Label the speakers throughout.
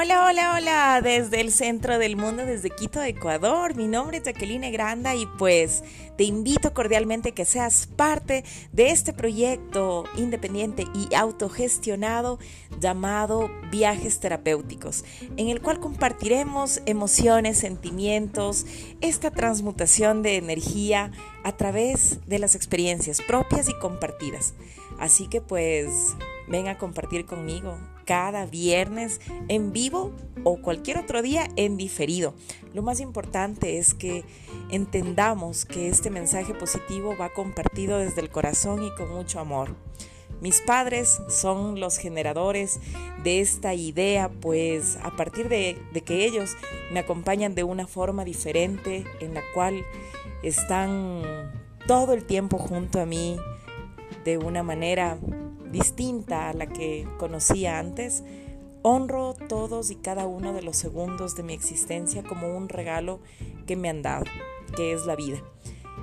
Speaker 1: Hola, hola, hola, desde el centro del mundo, desde Quito, Ecuador. Mi nombre es Jacqueline Granda y pues te invito cordialmente que seas parte de este proyecto independiente y autogestionado llamado Viajes Terapéuticos, en el cual compartiremos emociones, sentimientos, esta transmutación de energía a través de las experiencias propias y compartidas. Así que pues ven a compartir conmigo cada viernes en vivo o cualquier otro día en diferido. Lo más importante es que entendamos que este mensaje positivo va compartido desde el corazón y con mucho amor. Mis padres son los generadores de esta idea, pues a partir de, de, que ellos me acompañan de una forma diferente en la cual están todo el tiempo junto a mí de una manera distinta a la que conocía antes, honro todos y cada uno de los segundos de mi existencia como un regalo que me han dado, que es la vida.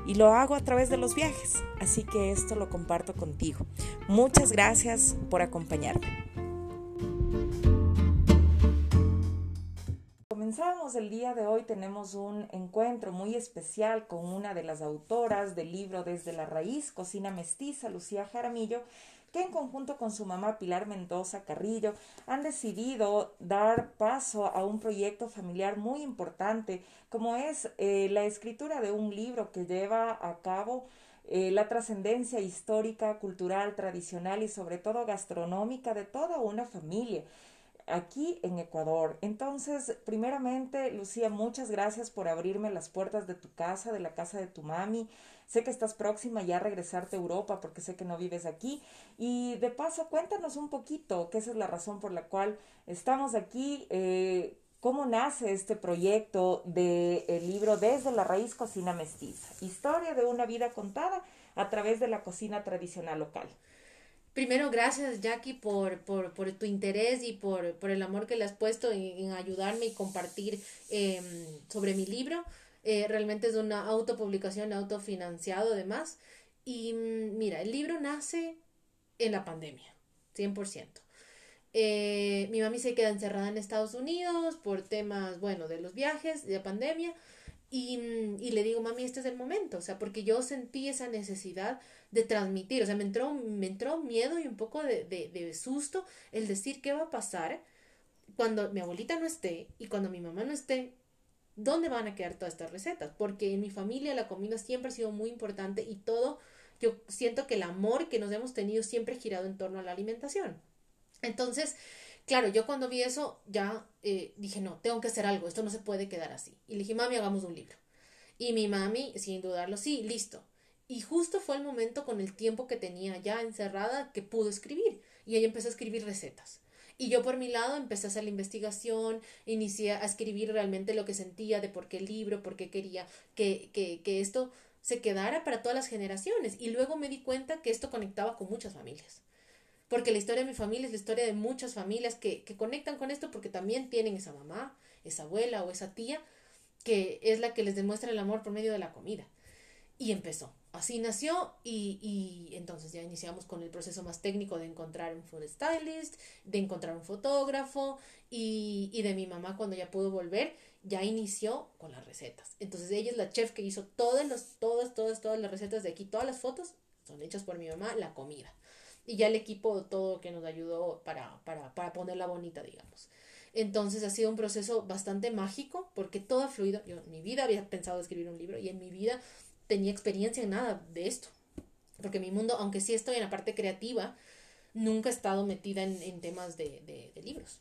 Speaker 1: Y lo hago a través de los viajes, así que esto lo comparto contigo. Muchas gracias por acompañarme. El día de hoy, tenemos un encuentro muy especial con una de las autoras del libro Desde la Raíz, Cocina Mestiza, Lucía Jaramillo, que en conjunto con su mamá Pilar Mendoza Carrillo han decidido dar paso a un proyecto familiar muy importante como es eh, la escritura de un libro que lleva a cabo eh, la trascendencia histórica, cultural, tradicional y sobre todo gastronómica de toda una familia aquí en Ecuador. Entonces, primeramente, Lucía, muchas gracias por abrirme las puertas de tu casa, de la casa de tu mami. Sé que estás próxima ya a regresarte a Europa porque sé que no vives aquí. Y de paso, cuéntanos un poquito, que esa es la razón por la cual estamos aquí. Eh, ¿Cómo nace este proyecto del libro Desde la raíz cocina mestiza? Historia de una vida contada a través de la cocina tradicional local.
Speaker 2: Primero, gracias Jackie por, por, tu interés y por, el amor que le has puesto en, ayudarme y compartir em, sobre mi libro. Eh, realmente es una autopublicación, autofinanciado además. Y mm, mira, el libro nace en la pandemia, 100%. Eh, mi mami se queda encerrada en Estados Unidos por temas, bueno, de los viajes, de la pandemia. Y, mm, y, le digo, mami, este es el momento, o sea, porque yo sentí esa necesidad de transmitir, o sea, me entró, me entró miedo y un poco de, de, de susto el decir qué va a pasar cuando mi abuelita no esté y cuando mi mamá no esté, ¿dónde van a quedar todas estas recetas? Porque en mi familia la comida siempre ha sido muy importante y todo, yo siento que el amor que nos hemos tenido siempre ha girado en torno a la alimentación. Entonces, claro, yo cuando vi eso ya eh, dije, no, tengo que hacer algo, esto no se puede quedar así. Y le dije, mami, hagamos un libro. Y mi mami, sin dudarlo, sí, listo. Y justo fue el momento con el tiempo que tenía ya encerrada que pudo escribir. Y ella empezó a escribir recetas. Y yo por mi lado empecé a hacer la investigación, inicié a escribir realmente lo que sentía de por qué el libro, por qué quería que, que, que esto se quedara para todas las generaciones. Y luego me di cuenta que esto conectaba con muchas familias. Porque la historia de mi familia es la historia de muchas familias que, que conectan con esto porque también tienen esa mamá, esa abuela o esa tía que es la que les demuestra el amor por medio de la comida. Y empezó. Así nació y, y, entonces ya iniciamos con el proceso más técnico de encontrar un food stylist, de encontrar un fotógrafo y, y, de mi mamá cuando ya pudo volver, ya inició con las recetas. Entonces ella es la chef que hizo todas, los, todas, todas, todas las recetas de aquí, todas las fotos son hechas por mi mamá, la comida. Y ya el equipo todo que nos ayudó para, para, para ponerla bonita, digamos. Entonces ha sido un proceso bastante mágico porque todo ha fluido. Yo en mi vida había pensado escribir un libro y en mi vida tenía experiencia en nada de esto. Porque mi mundo, aunque sí estoy en la parte creativa, nunca he estado metida en, temas de, de, libros.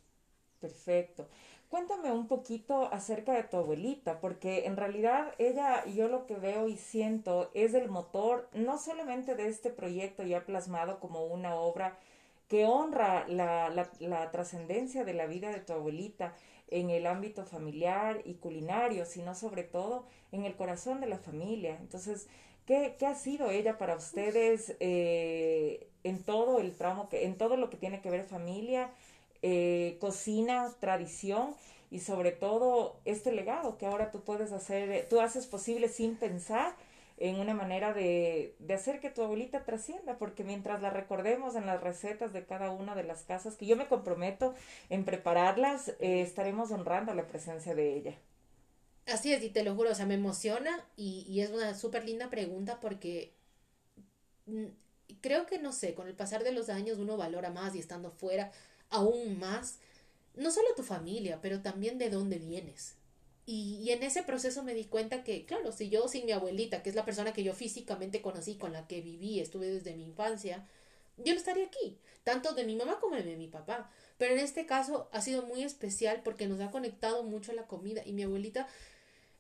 Speaker 1: Perfecto. Cuéntame un poquito acerca de tu abuelita, porque en realidad ella, yo lo que veo y siento es el motor no solamente de este proyecto ya plasmado como una obra que honra la, la, trascendencia de la vida de tu abuelita, en el ámbito familiar y culinario, sino sobre todo en el corazón de la familia. Entonces, ¿qué, qué ha sido ella para ustedes eh, en todo el tramo, que, en todo lo que tiene que ver familia, eh, cocina, tradición y sobre todo este legado que ahora tú puedes hacer, tú haces posible sin pensar en una manera de, de hacer que tu abuelita trascienda, porque mientras la recordemos en las recetas de cada una de las casas, que yo me comprometo en prepararlas, eh, estaremos honrando la presencia de ella.
Speaker 2: Así es, y te lo juro, o sea, me emociona y, y es una súper linda pregunta porque mm, creo que, no sé, con el pasar de los años uno valora más y estando fuera aún más, no solo tu familia, pero también de dónde vienes. Y, y, en ese proceso me di cuenta que, claro, si yo sin mi abuelita, que es la persona que yo físicamente conocí, con la que viví, estuve desde mi infancia, yo no estaría aquí, tanto de mi mamá como de mi papá. Pero en este caso ha sido muy especial porque nos ha conectado mucho la comida y mi abuelita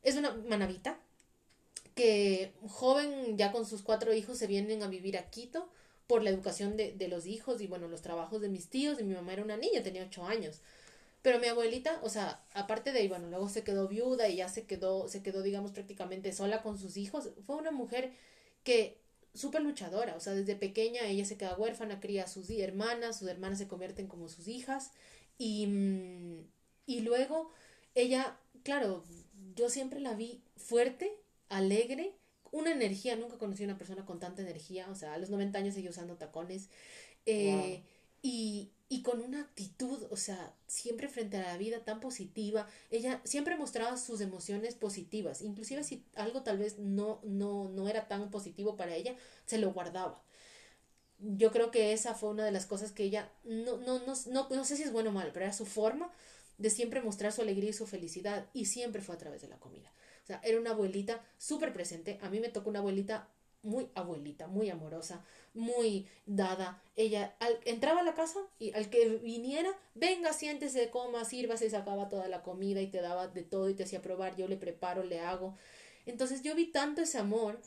Speaker 2: es una manavita que joven ya con sus cuatro hijos se vienen a vivir a Quito por la educación de, de los hijos y bueno, los trabajos de mis tíos y mi mamá era una niña, tenía ocho años. Pero mi abuelita, o sea, aparte de bueno, luego se quedó viuda y ya se quedó, se quedó, digamos, prácticamente sola con sus hijos. Fue una mujer que súper luchadora, o sea, desde pequeña ella se queda huérfana, cría a sus hermanas, sus hermanas se convierten como sus hijas y, mm, y luego ella, claro, yo siempre la vi fuerte, alegre, una energía, nunca conocí a una persona con tanta energía, o sea, a los 90 años seguía usando tacones, eh, y, y con una actitud, o sea, siempre frente a la vida tan positiva, ella siempre mostraba sus emociones positivas, inclusive si algo tal vez no, no, no era tan positivo para ella, se lo guardaba. Yo creo que esa fue una de las cosas que ella, no, no, no, no, no sé si es bueno o mal, pero era su forma de siempre mostrar su alegría y su felicidad, y siempre fue a través de la comida. O sea, era una abuelita súper presente. A mí me tocó una abuelita muy abuelita, muy amorosa, muy dada. Ella al, entraba a la casa y al que viniera, venga, siéntese, coma, sirva, se sacaba toda la comida y te daba de todo y te hacía probar, yo le preparo, le hago. Entonces yo vi tanto ese amor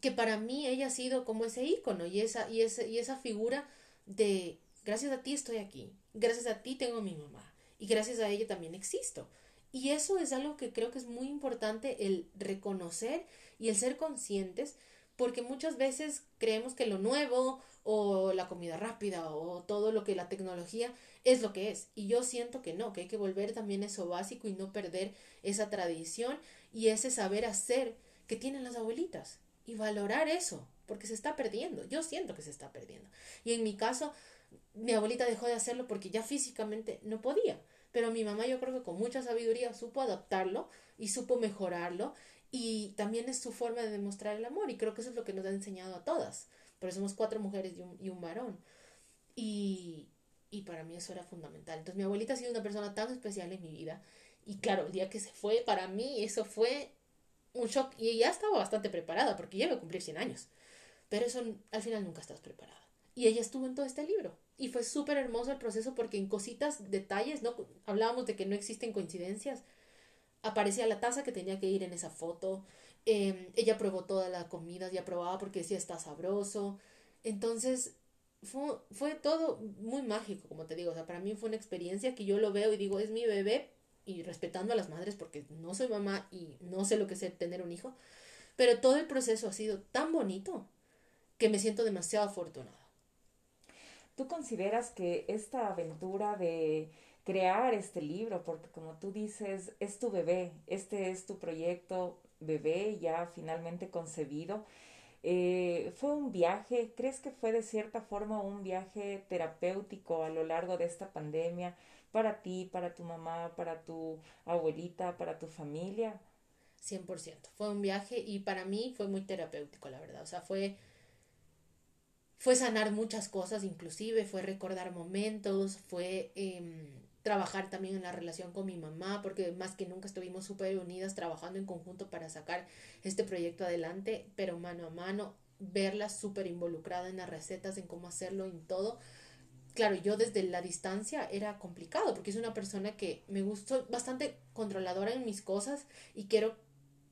Speaker 2: que para mí ella ha sido como ese ícono y esa, y esa, y esa figura de gracias a ti estoy aquí, gracias a ti tengo mi mamá y gracias a ella también existo. Y eso es algo que creo que es muy importante el reconocer y el ser conscientes porque muchas veces creemos que lo nuevo o la comida rápida o todo lo que la tecnología es lo que es. Y yo siento que no, que hay que volver también a eso básico y no perder esa tradición y ese saber hacer que tienen las abuelitas y valorar eso, porque se está perdiendo. Yo siento que se está perdiendo. Y en mi caso, mi abuelita dejó de hacerlo porque ya físicamente no podía. Pero mi mamá yo creo que con mucha sabiduría supo adaptarlo y supo mejorarlo y también es su forma de demostrar el amor y creo que eso es lo que nos ha enseñado a todas. Pero somos cuatro mujeres y un, y un varón. Y, y para mí eso era fundamental. Entonces mi abuelita ha sido una persona tan especial en mi vida. Y claro, el día que se fue, para mí eso fue un shock. Y ya estaba bastante preparada porque ya iba a cumplir 100 años. Pero eso al final nunca estás preparada. Y ella estuvo en todo este libro. Y fue súper hermoso el proceso porque en cositas, detalles, ¿no? Hablábamos de que no existen coincidencias aparecía la taza que tenía que ir en esa foto. Em, ella probó toda la comida, ya probaba porque decía está sabroso. Entonces, fue, fue todo muy mágico, como te digo. O sea, para mí fue una experiencia que yo lo veo y digo, es mi bebé. Y respetando a las madres porque no soy mamá y no sé lo que es tener un hijo. Pero todo el proceso ha sido tan bonito que me siento demasiado afortunada.
Speaker 1: ¿Tú consideras que esta aventura de crear este libro, porque como tú dices, es tu bebé, este es tu proyecto bebé ya finalmente concebido. Eh, fue un viaje, ¿crees que fue de cierta forma un viaje terapéutico a lo largo de esta pandemia para ti, para tu mamá, para tu abuelita, para tu familia?
Speaker 2: 100%. Fue un viaje y para mí fue muy terapéutico, la verdad. O sea, fue fue sanar muchas cosas, inclusive fue recordar momentos, fue eh, trabajar también en la relación con mi mamá, porque más que nunca estuvimos súper unidas trabajando en conjunto para sacar este proyecto adelante, pero mano a mano, verla súper involucrada en las recetas, en cómo hacerlo, en todo. Claro, yo desde la distancia era complicado, porque es una persona que me gustó bastante controladora en mis cosas y quiero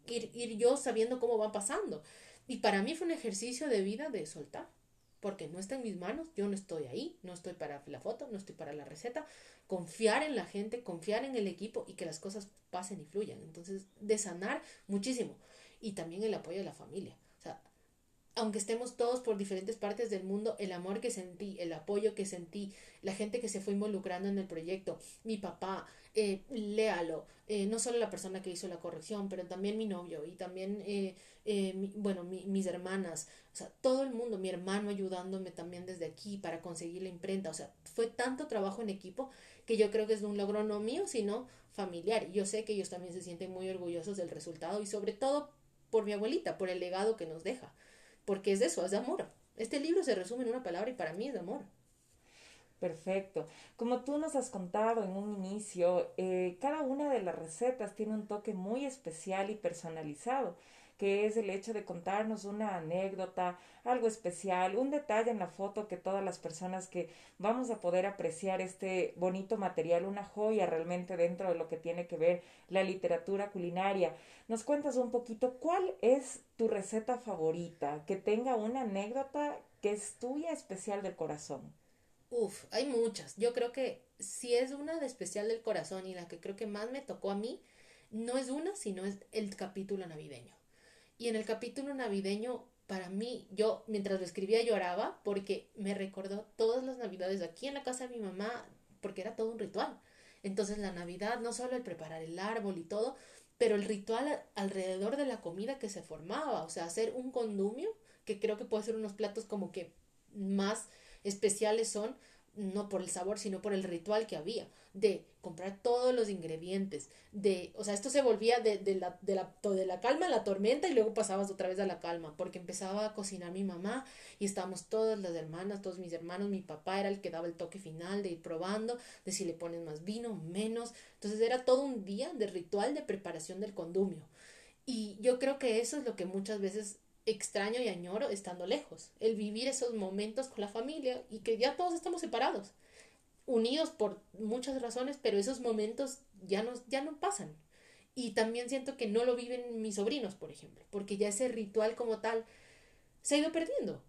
Speaker 2: ir, ir yo sabiendo cómo va pasando. Y para mí fue un ejercicio de vida de soltar porque no está en mis manos, yo no estoy ahí, no estoy para la foto, no estoy para la receta, confiar en la gente, confiar en el equipo y que las cosas pasen y fluyan. Entonces, de sanar muchísimo. Y también el apoyo de la familia. O sea, aunque estemos todos por diferentes partes del mundo, el amor que sentí, el apoyo que sentí, la gente que se fue involucrando en el proyecto, mi papá, eh, léalo, eh, no solo la persona que hizo la corrección, pero también mi novio y también, eh, eh bueno, mis hermanas, o sea, todo el mundo, mi hermano ayudándome también desde aquí para conseguir la imprenta, o sea, fue tanto trabajo en equipo que yo creo que es un logro no mío, sino familiar. Yo sé que ellos también se sienten muy orgullosos del resultado y sobre todo por mi abuelita, por el legado que nos deja porque es de eso, es de amor. Este libro se resume en una palabra y para mí es de amor.
Speaker 1: Perfecto. Como tú nos has contado en un inicio, eh, cada una de las recetas tiene un toque muy especial y personalizado que es el hecho de contarnos una anécdota, algo especial, un detalle en la foto que todas las personas que vamos a poder apreciar este bonito material, una joya realmente dentro de lo que tiene que ver la literatura culinaria. Nos cuentas un poquito cuál es tu receta favorita, que tenga una anécdota que es tuya especial del corazón.
Speaker 2: Uf, hay muchas. Yo creo que si es una de especial del corazón y la que creo que más me tocó a mí, no es una, sino es el capítulo navideño. Y en el capítulo navideño, para mí, yo mientras lo escribía lloraba porque me recordó todas las navidades aquí en la casa de mi mamá, porque era todo un ritual. Entonces la Navidad, no solo el preparar el árbol y todo, pero el ritual alrededor de la comida que se formaba, o sea, hacer un condumio, que creo que puede ser unos platos como que más especiales son, no por el sabor, sino por el ritual que había, de comprar todos los ingredientes, de, o sea, esto se volvía de, de, la, de, la, de la calma a la tormenta y luego pasabas otra vez a la calma, porque empezaba a cocinar mi mamá y estábamos todas las hermanas, todos mis hermanos, mi papá era el que daba el toque final de ir probando, de si le pones más vino, menos, entonces era todo un día de ritual de preparación del condumio. Y yo creo que eso es lo que muchas veces extraño y añoro estando lejos, el vivir esos momentos con la familia y que ya todos estamos separados, unidos por muchas razones, pero esos momentos ya no, ya no pasan. Y también siento que no lo viven mis sobrinos, por ejemplo, porque ya ese ritual como tal se ha ido perdiendo.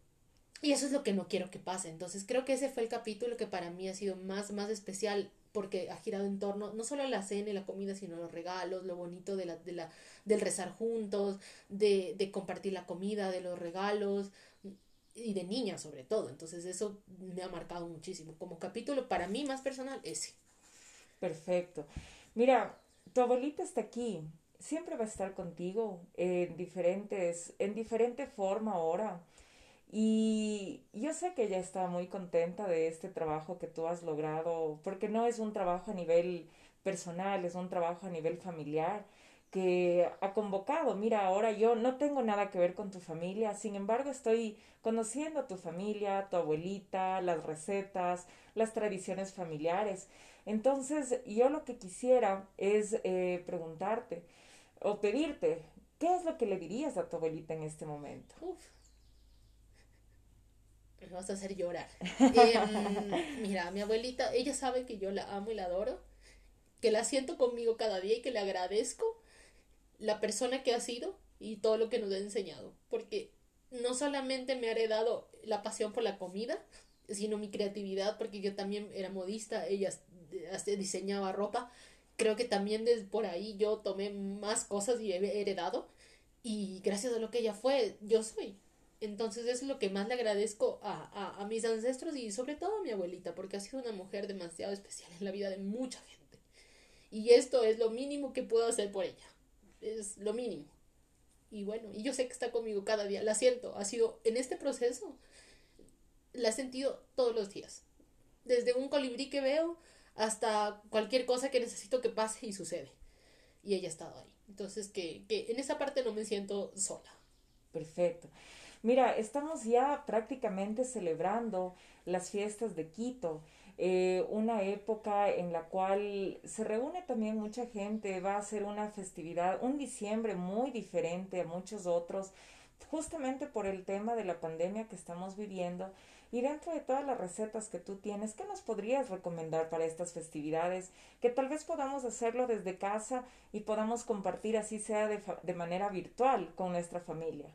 Speaker 2: Y eso es lo que no quiero que pase. Entonces creo que ese fue el capítulo que para mí ha sido más, más especial porque ha girado en torno no solo a la cena y la comida, sino los regalos, lo bonito de la, de la, del rezar juntos, de, de compartir la comida, de los regalos y de niñas sobre todo. Entonces eso me ha marcado muchísimo. Como capítulo para mí más personal, ese.
Speaker 1: Perfecto. Mira, tu abuelita está aquí. Siempre va a estar contigo en diferentes, en diferente forma ahora y yo sé que ella está muy contenta de este trabajo que tú has logrado, porque no es un trabajo a nivel personal, es un trabajo a nivel familiar que ha convocado. Mira, ahora yo no tengo nada que ver con tu familia, sin embargo estoy conociendo a tu familia, tu abuelita, las recetas, las tradiciones familiares. Entonces, yo lo que quisiera es eh, preguntarte o pedirte, ¿qué es lo que le dirías a tu abuelita en este momento?
Speaker 2: Me vas a hacer llorar. Em, mira, mi abuelita, ella sabe que yo la amo y la adoro, que la siento conmigo cada día y que le agradezco la persona que ha sido y todo lo que nos ha enseñado, porque no solamente me ha heredado la pasión por la comida, sino mi creatividad, porque yo también era modista, ella diseñaba ropa, creo que también desde por ahí yo tomé más cosas y he heredado, y gracias a lo que ella fue, yo soy. Entonces es lo que más le agradezco a, a, mis ancestros y sobre todo a mi abuelita, porque ha sido una mujer demasiado especial en la vida de mucha gente. Y esto es lo mínimo que puedo hacer por ella. Es lo mínimo. Y bueno, y yo sé que está conmigo cada día, la siento, ha sido en este proceso, la he sentido todos los días. Desde un colibrí que veo hasta cualquier cosa que necesito que pase y sucede. Y ella ha estado ahí. Entonces que, que en esa parte no me siento sola.
Speaker 1: Perfecto. Mira, estamos ya prácticamente celebrando las fiestas de Quito. Eh, una época en la cual se reúne también mucha gente, va a ser una festividad, un diciembre muy diferente a muchos otros, justamente por el tema de la pandemia que estamos viviendo. Y dentro de todas las recetas que tú tienes, ¿qué nos podrías recomendar para estas festividades? Que tal vez podamos hacerlo desde casa y podamos compartir así sea de, de manera virtual con nuestra familia.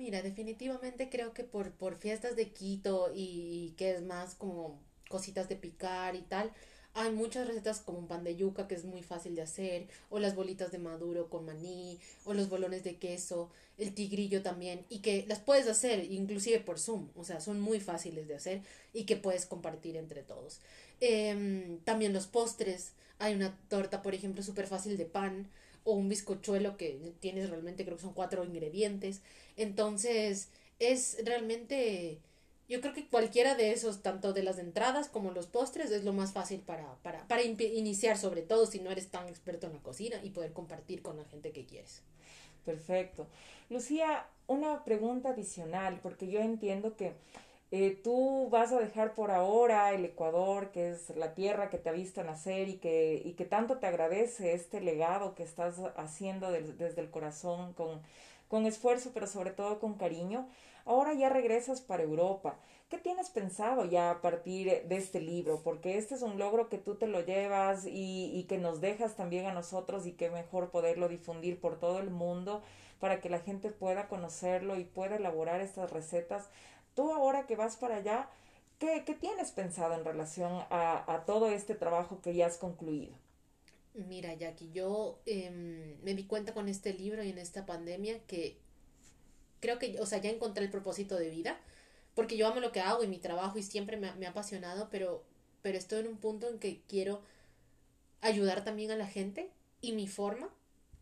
Speaker 2: Mira, definitivamente creo que por, por fiestas de Quito y que es más como cositas de picar y tal, hay muchas recetas como un pan de yuca que es muy fácil de hacer, o las bolitas de maduro con maní, o los bolones de queso, el tigrillo también, y que las puedes hacer inclusive por Zoom, o sea, son muy fáciles de hacer y que puedes compartir entre todos. Em, también los postres, hay una torta, por ejemplo, súper fácil de pan, o un bizcochuelo que tienes realmente, creo que son cuatro ingredientes. Entonces, es realmente yo creo que cualquiera de esos, tanto de las entradas como los postres, es lo más fácil para, para, para iniciar, sobre todo si no eres tan experto en la cocina y poder compartir con la gente que quieres.
Speaker 1: Perfecto. Lucía, una pregunta adicional, porque yo entiendo que eh, tú vas a dejar por ahora el Ecuador, que es la tierra que te ha visto nacer y que, y que tanto te agradece este legado que estás haciendo desde el corazón con, con esfuerzo, pero sobre todo con cariño. Ahora ya regresas para Europa. ¿Qué tienes pensado ya a partir de este libro? Porque este es un logro que tú te lo llevas y, que nos dejas también a nosotros y que mejor poderlo difundir por todo el mundo para que la gente pueda conocerlo y pueda elaborar estas recetas. Tú ahora que vas para allá, ¿qué, tienes pensado en relación a, todo este trabajo que ya has concluido?
Speaker 2: Mira, Jackie, yo eh, me di cuenta con este libro y en esta pandemia que creo que, o sea, ya encontré el propósito de vida, porque yo amo lo que hago y mi trabajo y siempre me, me ha apasionado, pero, pero estoy en un punto en que quiero ayudar también a la gente y mi forma,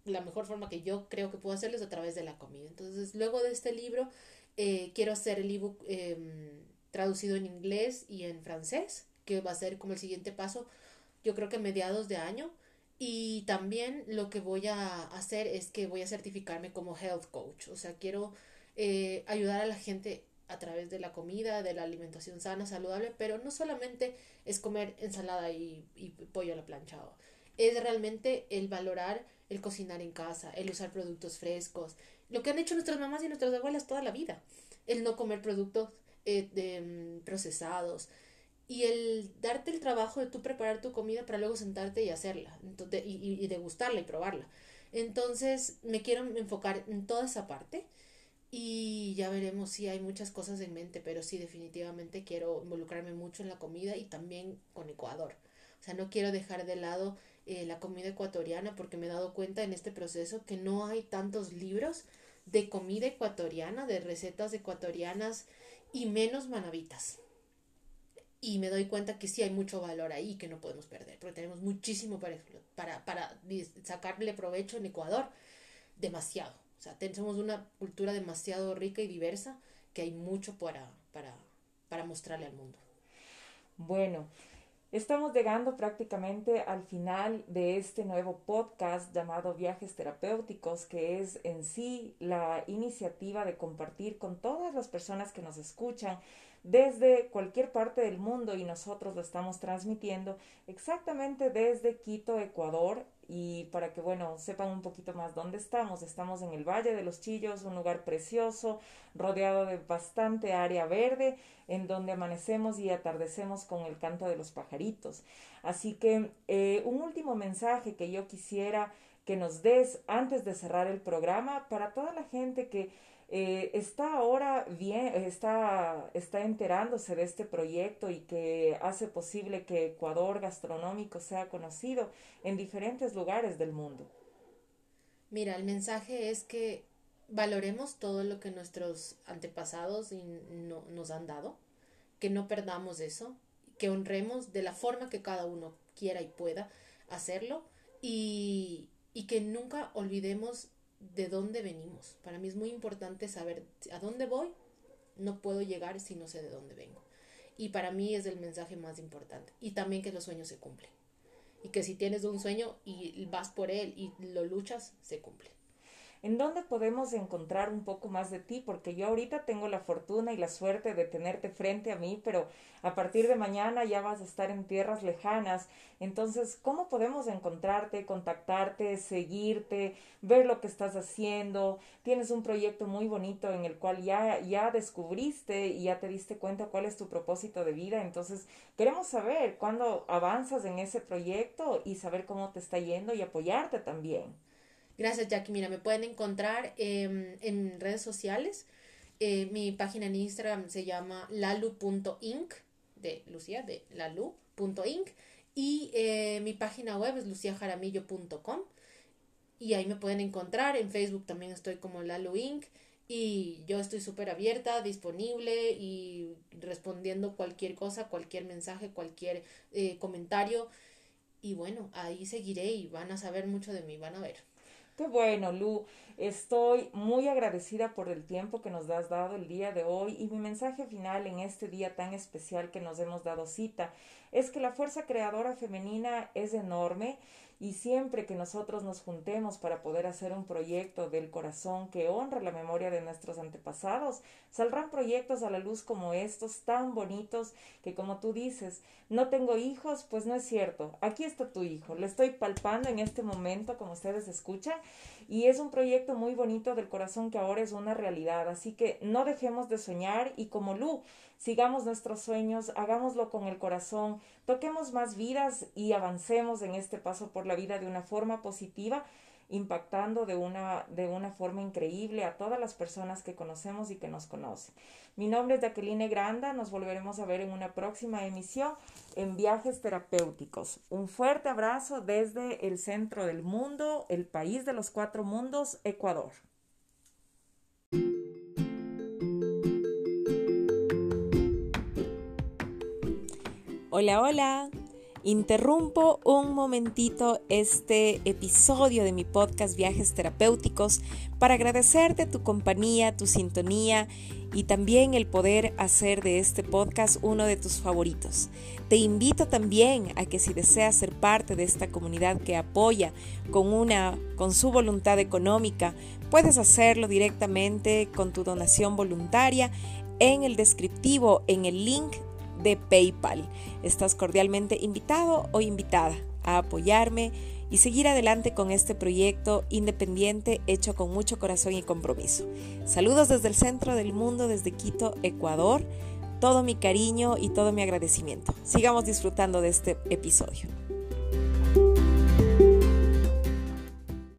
Speaker 2: la mejor forma que yo creo que puedo hacerlo es a través de la comida. Entonces, luego de este libro, eh, quiero hacer el ebook eh, traducido en inglés y en francés, que va a ser como el siguiente paso, yo creo que mediados de año. Y también lo que voy a hacer es que voy a certificarme como health coach. O sea, quiero eh, ayudar a la gente a través de la comida, de la alimentación sana, saludable, pero no solamente es comer ensalada y, y pollo a la planchada. Es realmente el valorar el cocinar en casa, el usar productos frescos, lo que han hecho nuestras mamás y nuestras abuelas toda la vida, el no comer productos eh, de, mm, procesados, y el darte el trabajo de tú preparar tu comida para luego sentarte y hacerla entonces, y, y, degustarla y probarla. Entonces me quiero enfocar en toda esa parte y ya veremos si hay muchas cosas en mente, pero sí definitivamente quiero involucrarme mucho en la comida y también con Ecuador. O sea, no quiero dejar de lado eh, la comida ecuatoriana porque me he dado cuenta en este proceso que no hay tantos libros de comida ecuatoriana, de recetas ecuatorianas y menos manavitas y me doy cuenta que sí hay mucho valor ahí que no podemos perder, porque tenemos muchísimo para, para, para sacarle provecho en Ecuador, demasiado. O sea, tenemos una cultura demasiado rica y diversa que hay mucho para, para, para mostrarle al mundo.
Speaker 1: Bueno, Estamos llegando prácticamente al final de este nuevo podcast llamado Viajes Terapéuticos, que es en sí la iniciativa de compartir con todas las personas que nos escuchan desde cualquier parte del mundo y nosotros lo estamos transmitiendo exactamente desde Quito, Ecuador. Y para que, bueno, sepan un poquito más dónde estamos, estamos en el Valle de los Chillos, un lugar precioso, rodeado de bastante área verde, en donde amanecemos y atardecemos con el canto de los pajaritos. Así que eh, un último mensaje que yo quisiera que nos des antes de cerrar el programa para toda la gente que eh, está ahora bien, está, está enterándose de este proyecto y que hace posible que Ecuador gastronómico sea conocido en diferentes lugares del mundo.
Speaker 2: Mira, el mensaje es que valoremos todo lo que nuestros antepasados no, nos han dado, que no perdamos eso, que honremos de la forma que cada uno quiera y pueda hacerlo y, y que nunca olvidemos de dónde venimos. Para mí es muy importante saber a dónde voy. No puedo llegar si no sé de dónde vengo. Y para mí es el mensaje más importante. Y también que los sueños se cumplen. Y que si tienes un sueño y vas por él y lo luchas, se cumple.
Speaker 1: ¿En dónde podemos encontrar un poco más de ti? Porque yo ahorita tengo la fortuna y la suerte de tenerte frente a mí, pero a partir de mañana ya vas a estar en tierras lejanas. Entonces, ¿cómo podemos encontrarte, contactarte, seguirte, ver lo que estás haciendo? Tienes un proyecto muy bonito en el cual ya, ya descubriste y ya te diste cuenta cuál es tu propósito de vida. Entonces, queremos saber cuándo avanzas en ese proyecto y saber cómo te está yendo y apoyarte también.
Speaker 2: Gracias, Jackie. Mira, me pueden encontrar eh, en redes sociales. Eh, mi página en Instagram se llama lalu.inc, de Lucía, de lalu.inc. Y eh, mi página web es luciajaramillo.com y ahí me pueden encontrar. En Facebook también estoy como Lalo Inc. Y yo estoy súper abierta, disponible y respondiendo cualquier cosa, cualquier mensaje, cualquier eh, comentario. Y bueno, ahí seguiré y van a saber mucho de mí, van a ver.
Speaker 1: Qué bueno, Lu. Estoy muy agradecida por el tiempo que nos has dado el día de hoy y mi mensaje final en este día tan especial que nos hemos dado cita es que la fuerza creadora femenina es enorme y siempre que nosotros nos juntemos para poder hacer un proyecto del corazón que honra la memoria de nuestros antepasados, saldrán proyectos a la luz como estos, tan bonitos, que como tú dices, no tengo hijos, pues no es cierto. Aquí está tu hijo, lo estoy palpando en este momento, como ustedes escuchan, y es un proyecto muy bonito del corazón que ahora es una realidad. Así que no dejemos de soñar y como Lu, sigamos nuestros sueños, hagámoslo con el corazón, toquemos más vidas y avancemos en este paso por la vida de una forma positiva, impactando de una, de una forma increíble a todas las personas que conocemos y que nos conocen. Mi nombre es Jacqueline Granda, nos volveremos a ver en una próxima emisión en Viajes Terapéuticos. Un fuerte abrazo desde el centro del mundo, el país de los cuatro mundos, Ecuador.
Speaker 3: Hola, hola. Interrumpo un momentito este episodio de mi podcast Viajes Terapéuticos para agradecerte tu compañía, tu sintonía y también el poder hacer de este podcast uno de tus favoritos. Te invito también a que si deseas ser parte de esta comunidad que apoya con una con su voluntad económica, puedes hacerlo directamente con tu donación voluntaria en el descriptivo en el link de PayPal. Estás cordialmente invitado o invitada a apoyarme y seguir adelante con este proyecto independiente hecho con mucho corazón y compromiso. Saludos desde el centro del mundo, desde Quito, Ecuador. Todo mi cariño y todo mi agradecimiento. Sigamos disfrutando de este episodio.